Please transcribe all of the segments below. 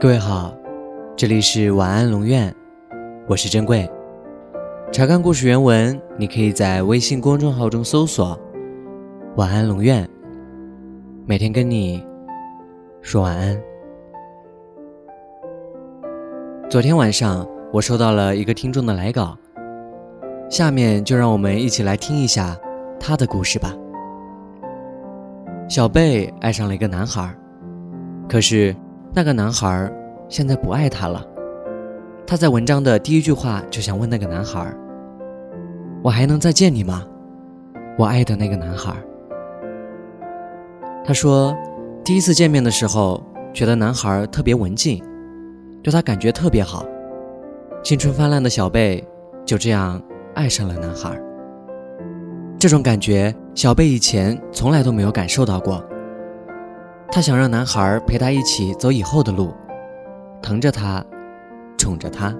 各位好，这里是晚安龙院，我是珍贵。查看故事原文，你可以在微信公众号中搜索“晚安龙院”，每天跟你说晚安。昨天晚上，我收到了一个听众的来稿，下面就让我们一起来听一下他的故事吧。小贝爱上了一个男孩，可是。那个男孩现在不爱她了。他在文章的第一句话就想问那个男孩：“我还能再见你吗？”我爱的那个男孩。他说，第一次见面的时候，觉得男孩特别文静，对他感觉特别好。青春泛滥的小贝就这样爱上了男孩。这种感觉，小贝以前从来都没有感受到过。她想让男孩陪她一起走以后的路，疼着她，宠着她。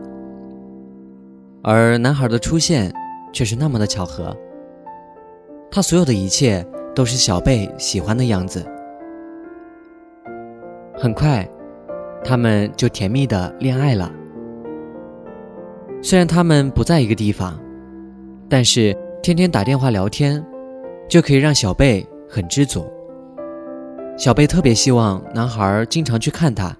而男孩的出现却是那么的巧合。他所有的一切都是小贝喜欢的样子。很快，他们就甜蜜的恋爱了。虽然他们不在一个地方，但是天天打电话聊天，就可以让小贝很知足。小贝特别希望男孩经常去看她，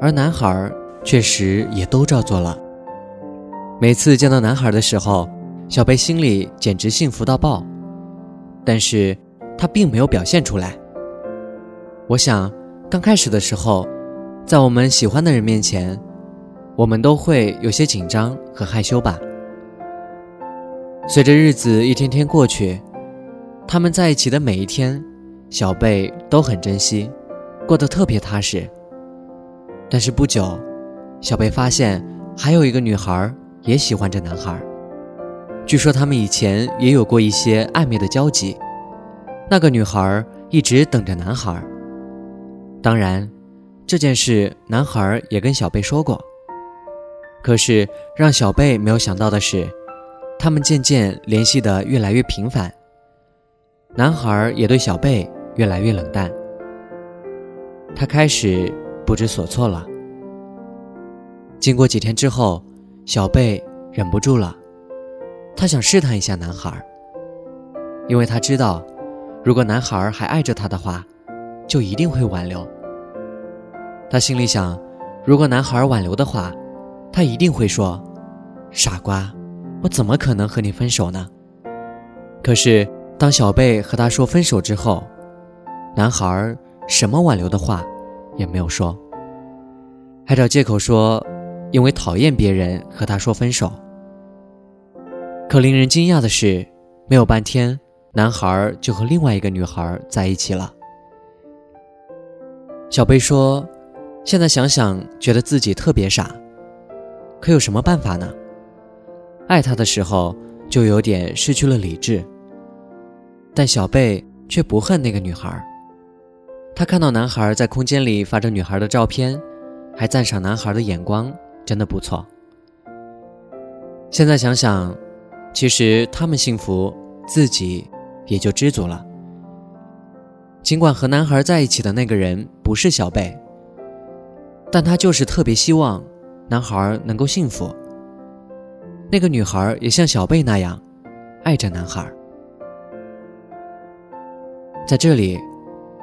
而男孩确实也都照做了。每次见到男孩的时候，小贝心里简直幸福到爆，但是他并没有表现出来。我想，刚开始的时候，在我们喜欢的人面前，我们都会有些紧张和害羞吧。随着日子一天天过去，他们在一起的每一天。小贝都很珍惜，过得特别踏实。但是不久，小贝发现还有一个女孩也喜欢着男孩。据说他们以前也有过一些暧昧的交集。那个女孩一直等着男孩。当然，这件事男孩也跟小贝说过。可是让小贝没有想到的是，他们渐渐联系的越来越频繁。男孩也对小贝。越来越冷淡，他开始不知所措了。经过几天之后，小贝忍不住了，他想试探一下男孩，因为他知道，如果男孩还爱着他的话，就一定会挽留。他心里想，如果男孩挽留的话，他一定会说：“傻瓜，我怎么可能和你分手呢？”可是当小贝和他说分手之后，男孩什么挽留的话也没有说，还找借口说因为讨厌别人和他说分手。可令人惊讶的是，没有半天，男孩就和另外一个女孩在一起了。小贝说：“现在想想，觉得自己特别傻，可有什么办法呢？爱他的时候就有点失去了理智。但小贝却不恨那个女孩。”他看到男孩在空间里发着女孩的照片，还赞赏男孩的眼光真的不错。现在想想，其实他们幸福，自己也就知足了。尽管和男孩在一起的那个人不是小贝，但他就是特别希望男孩能够幸福。那个女孩也像小贝那样，爱着男孩。在这里。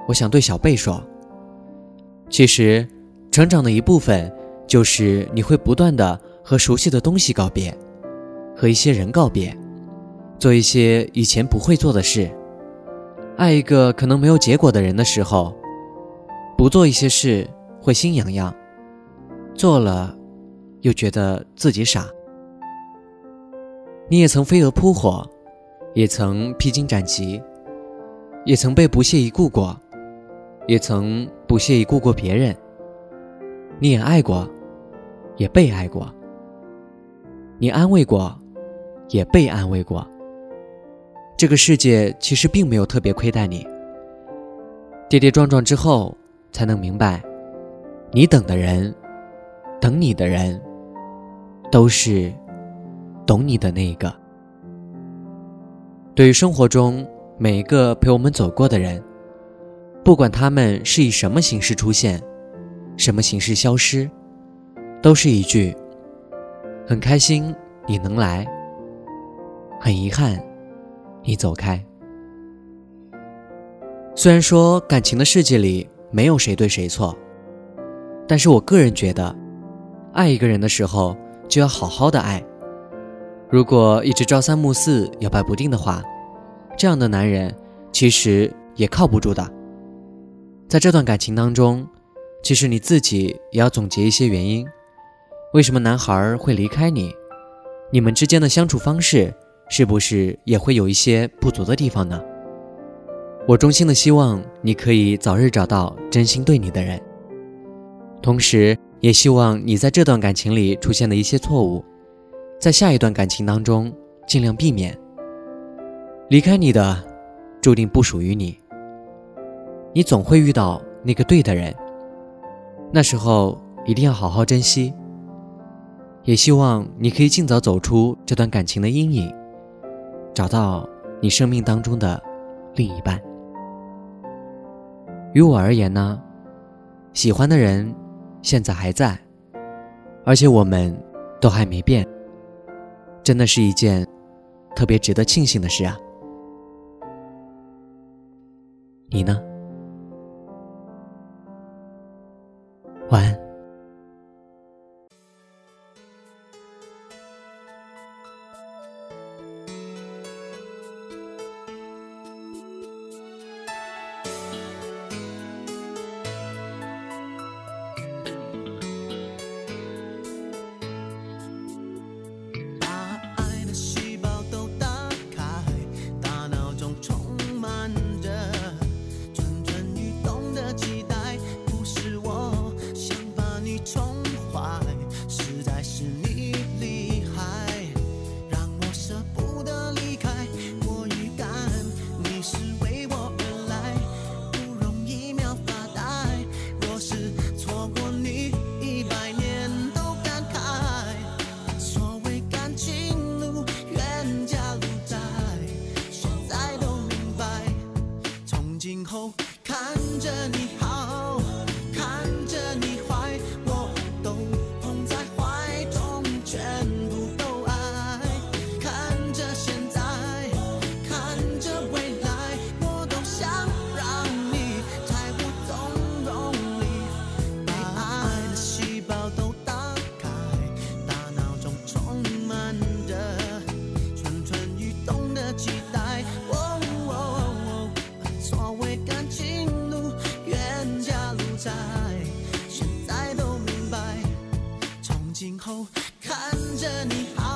我想对小贝说：“其实，成长的一部分就是你会不断的和熟悉的东西告别，和一些人告别，做一些以前不会做的事。爱一个可能没有结果的人的时候，不做一些事会心痒痒，做了又觉得自己傻。你也曾飞蛾扑火，也曾披荆斩棘，也曾被不屑一顾过。”也曾不屑一顾过别人，你也爱过，也被爱过，你安慰过，也被安慰过。这个世界其实并没有特别亏待你。跌跌撞撞之后，才能明白，你等的人，等你的人，都是懂你的那一个。对于生活中每一个陪我们走过的人。不管他们是以什么形式出现，什么形式消失，都是一句“很开心你能来，很遗憾你走开”。虽然说感情的世界里没有谁对谁错，但是我个人觉得，爱一个人的时候就要好好的爱。如果一直朝三暮四、摇摆不定的话，这样的男人其实也靠不住的。在这段感情当中，其实你自己也要总结一些原因：为什么男孩会离开你？你们之间的相处方式是不是也会有一些不足的地方呢？我衷心的希望你可以早日找到真心对你的人，同时也希望你在这段感情里出现的一些错误。在下一段感情当中，尽量避免离开你的，注定不属于你。你总会遇到那个对的人，那时候一定要好好珍惜。也希望你可以尽早走出这段感情的阴影，找到你生命当中的另一半。于我而言呢，喜欢的人现在还在，而且我们都还没变。真的是一件特别值得庆幸的事啊！你呢？晚安。在现在都明白从今后看着你好